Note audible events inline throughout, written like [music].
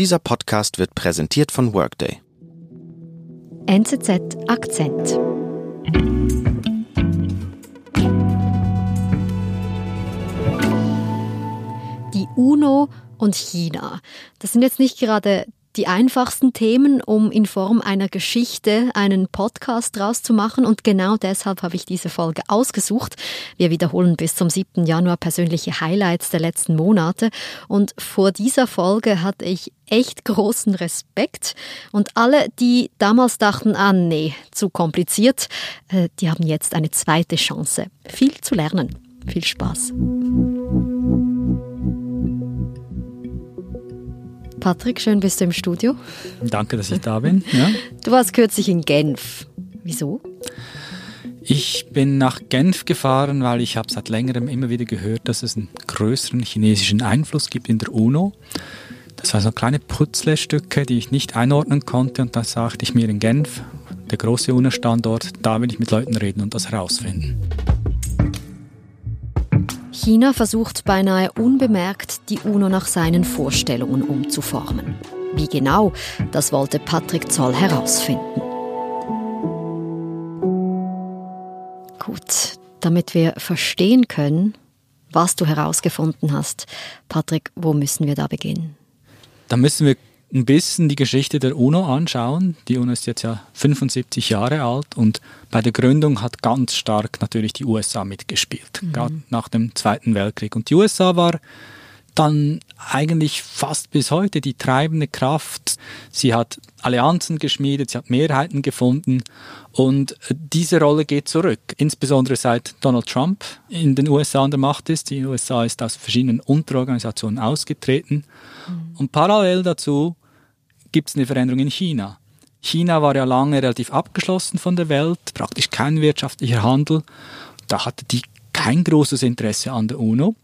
Dieser Podcast wird präsentiert von Workday. NZZ Akzent. Die UNO und China. Das sind jetzt nicht gerade die einfachsten Themen, um in Form einer Geschichte einen Podcast draus zu machen. Und genau deshalb habe ich diese Folge ausgesucht. Wir wiederholen bis zum 7. Januar persönliche Highlights der letzten Monate. Und vor dieser Folge hatte ich echt großen Respekt. Und alle, die damals dachten, ah nee, zu kompliziert, äh, die haben jetzt eine zweite Chance. Viel zu lernen. Viel Spaß. Patrick, schön bist du im Studio. Danke, dass ich da bin. Ja. Du warst kürzlich in Genf. Wieso? Ich bin nach Genf gefahren, weil ich habe seit längerem immer wieder gehört, dass es einen größeren chinesischen Einfluss gibt in der UNO. Das waren so kleine Putzlestücke, die ich nicht einordnen konnte und dann sagte ich mir in Genf, der große UNO-Standort, da will ich mit Leuten reden und das herausfinden. China versucht beinahe unbemerkt, die UNO nach seinen Vorstellungen umzuformen. Wie genau, das wollte Patrick Zoll herausfinden. Gut, damit wir verstehen können, was du herausgefunden hast, Patrick, wo müssen wir da beginnen? Da müssen wir ein bisschen die Geschichte der UNO anschauen. Die UNO ist jetzt ja 75 Jahre alt und bei der Gründung hat ganz stark natürlich die USA mitgespielt, mhm. gerade nach dem Zweiten Weltkrieg. Und die USA war dann eigentlich fast bis heute die treibende Kraft. Sie hat Allianzen geschmiedet, sie hat Mehrheiten gefunden und diese Rolle geht zurück, insbesondere seit Donald Trump in den USA an der Macht ist. Die USA ist aus verschiedenen Unterorganisationen ausgetreten mhm. und parallel dazu gibt es eine Veränderung in China. China war ja lange relativ abgeschlossen von der Welt, praktisch kein wirtschaftlicher Handel. Da hatte die kein großes Interesse an der UNO.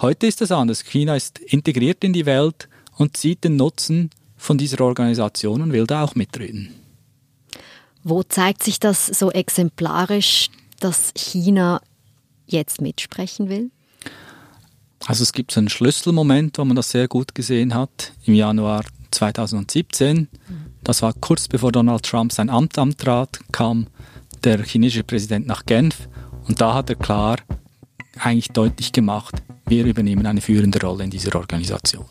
Heute ist das anders. China ist integriert in die Welt und sieht den Nutzen von dieser Organisation und will da auch mitreden. Wo zeigt sich das so exemplarisch, dass China jetzt mitsprechen will? Also es gibt so einen Schlüsselmoment, wo man das sehr gut gesehen hat. Im Januar 2017, das war kurz bevor Donald Trump sein Amt antrat, kam der chinesische Präsident nach Genf und da hat er klar eigentlich deutlich gemacht, wir übernehmen eine führende Rolle in dieser Organisation.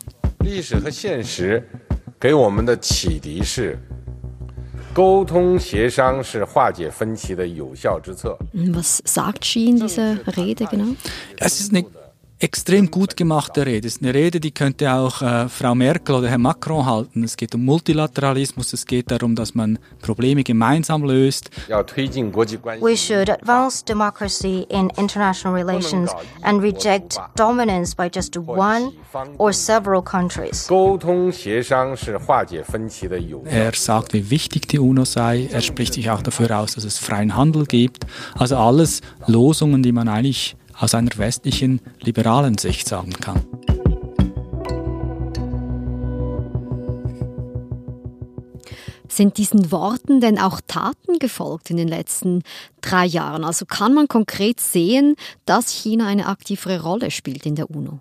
Was sagt Xi in dieser Rede genau? Es ist eine extrem gut gemachte Rede. Es ist eine Rede, die könnte auch äh, Frau Merkel oder Herr Macron halten. Es geht um Multilateralismus, es geht darum, dass man Probleme gemeinsam löst. We should advance democracy in international relations and reject dominance by just one or several countries. Er sagt, wie wichtig die UNO sei. Er spricht sich auch dafür aus, dass es freien Handel gibt. Also alles Losungen, die man eigentlich aus einer westlichen liberalen Sicht sagen kann. Sind diesen Worten denn auch Taten gefolgt in den letzten drei Jahren? Also kann man konkret sehen, dass China eine aktivere Rolle spielt in der UNO?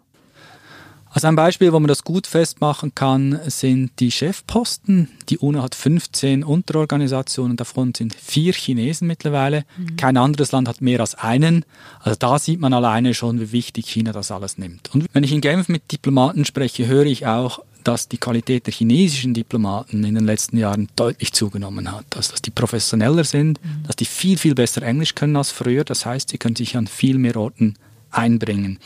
Also ein Beispiel, wo man das gut festmachen kann, sind die Chefposten. Die UNO hat 15 Unterorganisationen, davon sind vier Chinesen mittlerweile. Mhm. Kein anderes Land hat mehr als einen. Also da sieht man alleine schon, wie wichtig China das alles nimmt. Und wenn ich in Genf mit Diplomaten spreche, höre ich auch, dass die Qualität der chinesischen Diplomaten in den letzten Jahren deutlich zugenommen hat. Also dass die professioneller sind, mhm. dass die viel, viel besser Englisch können als früher. Das heißt, sie können sich an viel mehr Orten einbringen.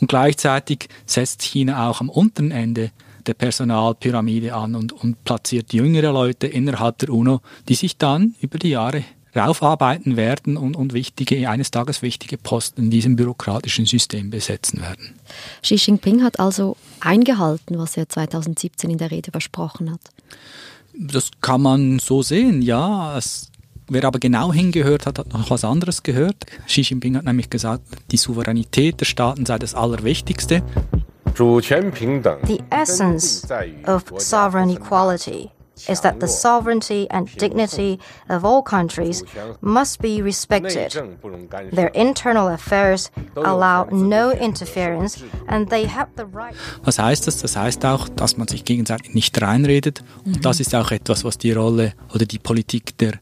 Und gleichzeitig setzt China auch am unteren Ende der Personalpyramide an und, und platziert jüngere Leute innerhalb der UNO, die sich dann über die Jahre raufarbeiten werden und, und wichtige, eines Tages wichtige Posten in diesem bürokratischen System besetzen werden. Xi Jinping hat also eingehalten, was er 2017 in der Rede versprochen hat. Das kann man so sehen, ja. Es Wer aber genau hingehört hat, hat noch was anderes gehört. Xi Jinping hat nämlich gesagt, die Souveränität der Staaten sei das Allerwichtigste. The essence of sovereign equality is that the sovereignty and dignity of all countries must be respected. Their internal affairs allow no interference and they have the right. Was heißt das? Das heißt auch, dass man sich gegenseitig nicht reinredet. Und das ist auch etwas, was die Rolle oder die Politik der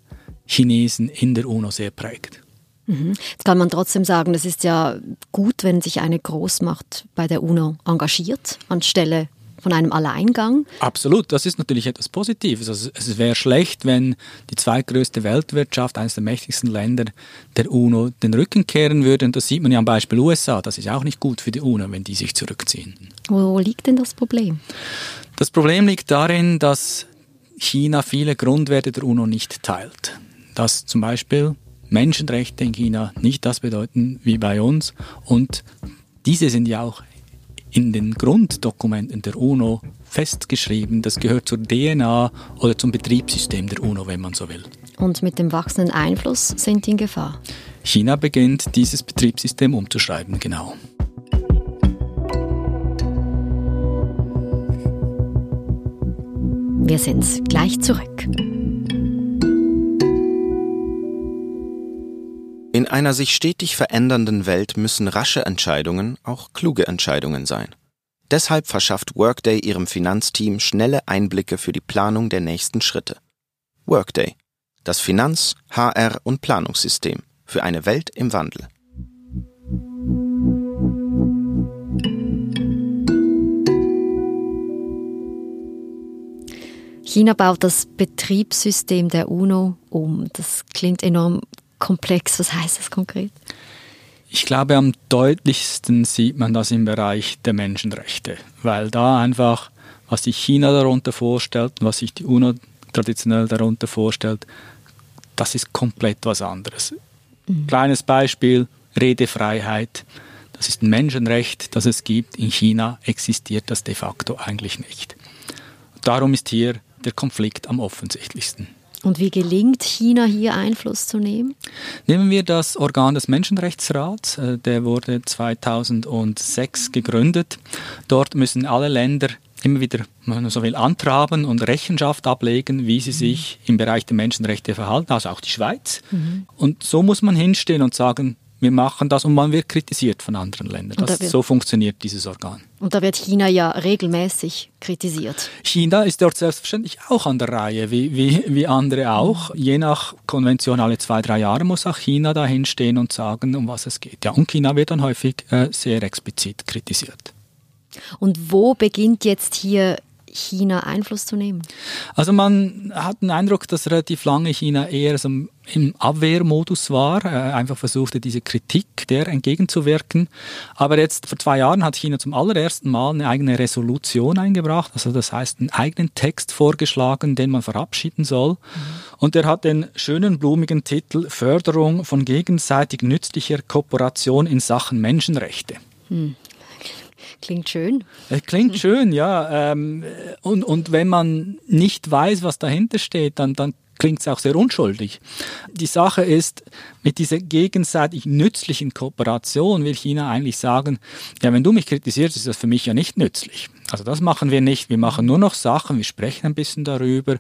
Chinesen in der UNO sehr prägt. Mhm. Jetzt kann man trotzdem sagen, es ist ja gut, wenn sich eine Großmacht bei der UNO engagiert, anstelle von einem Alleingang. Absolut, das ist natürlich etwas Positives. Also es wäre schlecht, wenn die zweitgrößte Weltwirtschaft, eines der mächtigsten Länder der UNO, den Rücken kehren würde. Und das sieht man ja am Beispiel USA. Das ist auch nicht gut für die UNO, wenn die sich zurückziehen. Wo liegt denn das Problem? Das Problem liegt darin, dass China viele Grundwerte der UNO nicht teilt. Dass zum Beispiel Menschenrechte in China nicht das bedeuten wie bei uns und diese sind ja auch in den Grunddokumenten der UNO festgeschrieben. Das gehört zur DNA oder zum Betriebssystem der UNO, wenn man so will. Und mit dem wachsenden Einfluss sind die in Gefahr. China beginnt, dieses Betriebssystem umzuschreiben, genau. Wir sind gleich zurück. In einer sich stetig verändernden Welt müssen rasche Entscheidungen auch kluge Entscheidungen sein. Deshalb verschafft Workday ihrem Finanzteam schnelle Einblicke für die Planung der nächsten Schritte. Workday, das Finanz-, HR- und Planungssystem für eine Welt im Wandel. China baut das Betriebssystem der UNO um. Das klingt enorm komplex. Was heißt das konkret? Ich glaube, am deutlichsten sieht man das im Bereich der Menschenrechte, weil da einfach, was sich China darunter vorstellt was sich die UNO traditionell darunter vorstellt, das ist komplett was anderes. Mhm. Kleines Beispiel, Redefreiheit. Das ist ein Menschenrecht, das es gibt. In China existiert das de facto eigentlich nicht. Darum ist hier der Konflikt am offensichtlichsten. Und wie gelingt China hier Einfluss zu nehmen? Nehmen wir das Organ des Menschenrechtsrats. Äh, der wurde 2006 gegründet. Dort müssen alle Länder immer wieder, wenn man so will, antraben und Rechenschaft ablegen, wie sie mhm. sich im Bereich der Menschenrechte verhalten, also auch die Schweiz. Mhm. Und so muss man hinstehen und sagen, wir machen das und man wird kritisiert von anderen Ländern. Das, so funktioniert dieses Organ. Und da wird China ja regelmäßig kritisiert. China ist dort selbstverständlich auch an der Reihe, wie, wie, wie andere auch. Je nach Konvention alle zwei, drei Jahre muss auch China da hinstehen und sagen, um was es geht. Ja, und China wird dann häufig äh, sehr explizit kritisiert. Und wo beginnt jetzt hier China Einfluss zu nehmen? Also man hat den Eindruck, dass relativ lange China eher so im Abwehrmodus war, äh, einfach versuchte, diese Kritik der entgegenzuwirken. Aber jetzt vor zwei Jahren hat China zum allerersten Mal eine eigene Resolution eingebracht, also das heißt einen eigenen Text vorgeschlagen, den man verabschieden soll. Mhm. Und der hat den schönen blumigen Titel Förderung von gegenseitig nützlicher Kooperation in Sachen Menschenrechte. Mhm. Klingt schön. Es klingt [laughs] schön, ja. Ähm, und, und wenn man nicht weiß, was dahinter steht, dann, dann klingt es auch sehr unschuldig. Die Sache ist, mit dieser gegenseitig nützlichen Kooperation will China eigentlich sagen, ja, wenn du mich kritisierst, ist das für mich ja nicht nützlich. Also das machen wir nicht. Wir machen nur noch Sachen, wir sprechen ein bisschen darüber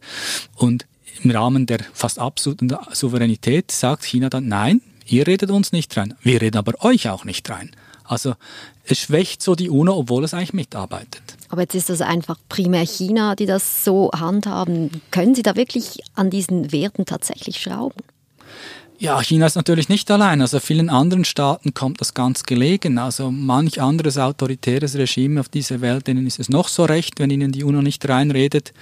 und im Rahmen der fast absoluten Souveränität sagt China dann, nein, ihr redet uns nicht rein. Wir reden aber euch auch nicht rein. Also es schwächt so die UNO, obwohl es eigentlich mitarbeitet. Aber jetzt ist das einfach primär China, die das so handhaben. Können Sie da wirklich an diesen Werten tatsächlich schrauben? Ja, China ist natürlich nicht allein. Also vielen anderen Staaten kommt das ganz gelegen. Also manch anderes autoritäres Regime auf dieser Welt, denen ist es noch so recht, wenn ihnen die UNO nicht reinredet.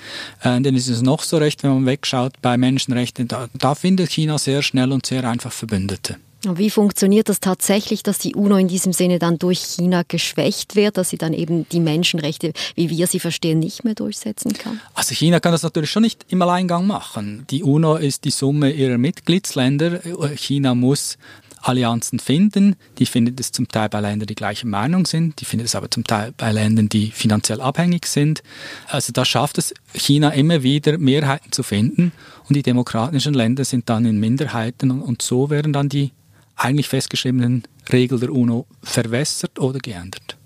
Äh, denen ist es noch so recht, wenn man wegschaut bei Menschenrechten. Da, da findet China sehr schnell und sehr einfach Verbündete. Wie funktioniert das tatsächlich, dass die UNO in diesem Sinne dann durch China geschwächt wird, dass sie dann eben die Menschenrechte, wie wir sie verstehen, nicht mehr durchsetzen kann? Also China kann das natürlich schon nicht im Alleingang machen. Die UNO ist die Summe ihrer Mitgliedsländer. China muss Allianzen finden. Die findet es zum Teil bei Ländern, die gleicher Meinung sind. Die findet es aber zum Teil bei Ländern, die finanziell abhängig sind. Also da schafft es China immer wieder, Mehrheiten zu finden. Und die demokratischen Länder sind dann in Minderheiten. Und so werden dann die eigentlich festgeschriebenen Regeln der UNO verwässert oder geändert.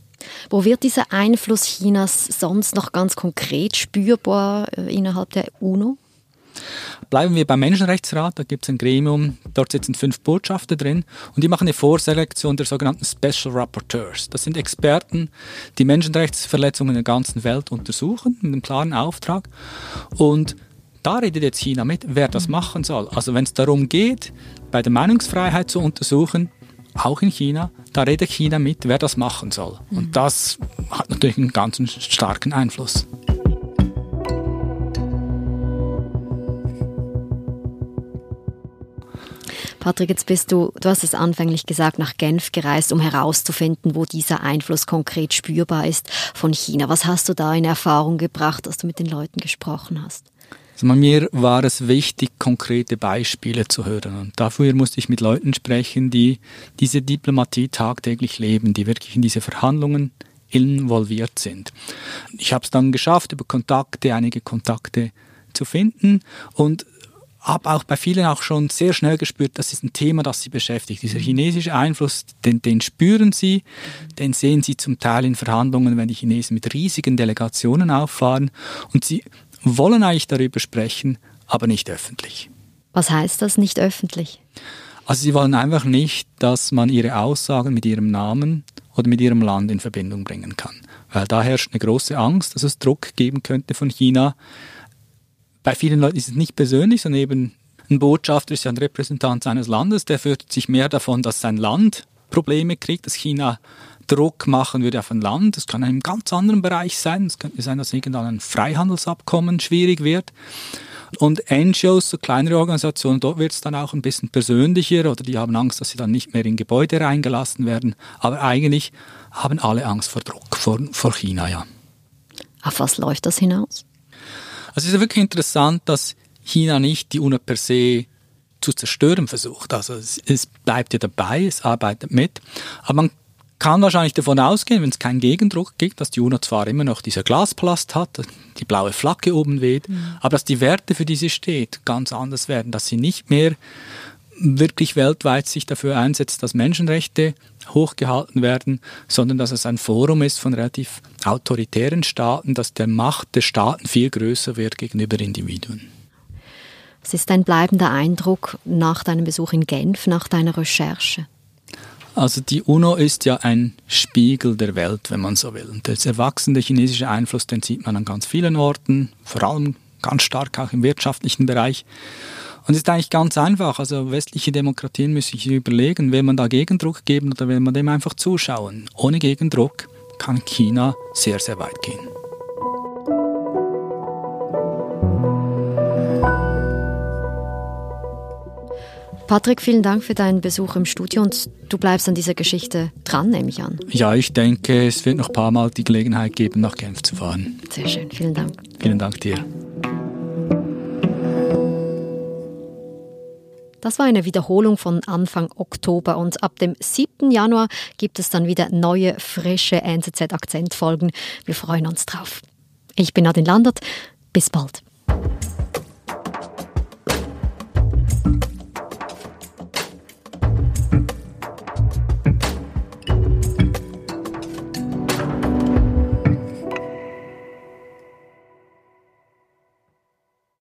Wo wird dieser Einfluss Chinas sonst noch ganz konkret spürbar äh, innerhalb der UNO? Bleiben wir beim Menschenrechtsrat, da gibt es ein Gremium, dort sitzen fünf Botschafter drin und die machen eine Vorselektion der sogenannten Special Rapporteurs. Das sind Experten, die Menschenrechtsverletzungen in der ganzen Welt untersuchen, mit einem klaren Auftrag. Und da redet jetzt China mit, wer das machen soll. Also wenn es darum geht, bei der Meinungsfreiheit zu untersuchen, auch in China, da redet China mit, wer das machen soll. Und mhm. das hat natürlich einen ganz starken Einfluss. Patrick, jetzt bist du, du hast es anfänglich gesagt, nach Genf gereist, um herauszufinden, wo dieser Einfluss konkret spürbar ist von China. Was hast du da in Erfahrung gebracht, dass du mit den Leuten gesprochen hast? Also mir war es wichtig, konkrete Beispiele zu hören. Und dafür musste ich mit Leuten sprechen, die diese Diplomatie tagtäglich leben, die wirklich in diese Verhandlungen involviert sind. Ich habe es dann geschafft, über Kontakte, einige Kontakte zu finden und habe auch bei vielen auch schon sehr schnell gespürt, das ist ein Thema, das sie beschäftigt. Dieser chinesische Einfluss, den, den spüren sie, den sehen sie zum Teil in Verhandlungen, wenn die Chinesen mit riesigen Delegationen auffahren und sie wollen eigentlich darüber sprechen, aber nicht öffentlich. Was heißt das nicht öffentlich? Also sie wollen einfach nicht, dass man ihre Aussagen mit ihrem Namen oder mit ihrem Land in Verbindung bringen kann. Weil da herrscht eine große Angst, dass es Druck geben könnte von China. Bei vielen Leuten ist es nicht persönlich, sondern eben ein Botschafter ist ja ein Repräsentant seines Landes, der fürchtet sich mehr davon, dass sein Land Probleme kriegt, dass China Druck machen würde auf ein Land. Das kann in einem ganz anderen Bereich sein. Es könnte sein, dass irgendwann ein Freihandelsabkommen schwierig wird. Und NGOs, so kleinere Organisationen, dort wird es dann auch ein bisschen persönlicher oder die haben Angst, dass sie dann nicht mehr in Gebäude reingelassen werden. Aber eigentlich haben alle Angst vor Druck, vor, vor China, ja. Auf was läuft das hinaus? Also es ist wirklich interessant, dass China nicht die UNO per se zu zerstören versucht. Also es, es, bleibt ja dabei, es arbeitet mit. Aber man kann wahrscheinlich davon ausgehen, wenn es keinen Gegendruck gibt, dass die UNO zwar immer noch dieser Glasplast hat, die blaue Flagge oben weht, mhm. aber dass die Werte, für die sie steht, ganz anders werden, dass sie nicht mehr wirklich weltweit sich dafür einsetzt, dass Menschenrechte hochgehalten werden, sondern dass es ein Forum ist von relativ autoritären Staaten, dass der Macht der Staaten viel größer wird gegenüber Individuen. Was ist dein bleibender Eindruck nach deinem Besuch in Genf, nach deiner Recherche? Also die UNO ist ja ein Spiegel der Welt, wenn man so will. Und der erwachsene chinesische Einfluss, den sieht man an ganz vielen Orten, vor allem ganz stark auch im wirtschaftlichen Bereich. Und es ist eigentlich ganz einfach. Also westliche Demokratien müssen sich überlegen, will man da Gegendruck geben oder will man dem einfach zuschauen. Ohne Gegendruck kann China sehr, sehr weit gehen. Patrick, vielen Dank für deinen Besuch im Studio und du bleibst an dieser Geschichte dran, nehme ich an. Ja, ich denke, es wird noch ein paar Mal die Gelegenheit geben, nach Genf zu fahren. Sehr schön, vielen Dank. Vielen Dank dir. Das war eine Wiederholung von Anfang Oktober und ab dem 7. Januar gibt es dann wieder neue, frische NZZ-Akzentfolgen. Wir freuen uns drauf. Ich bin Nadine Landert. Bis bald.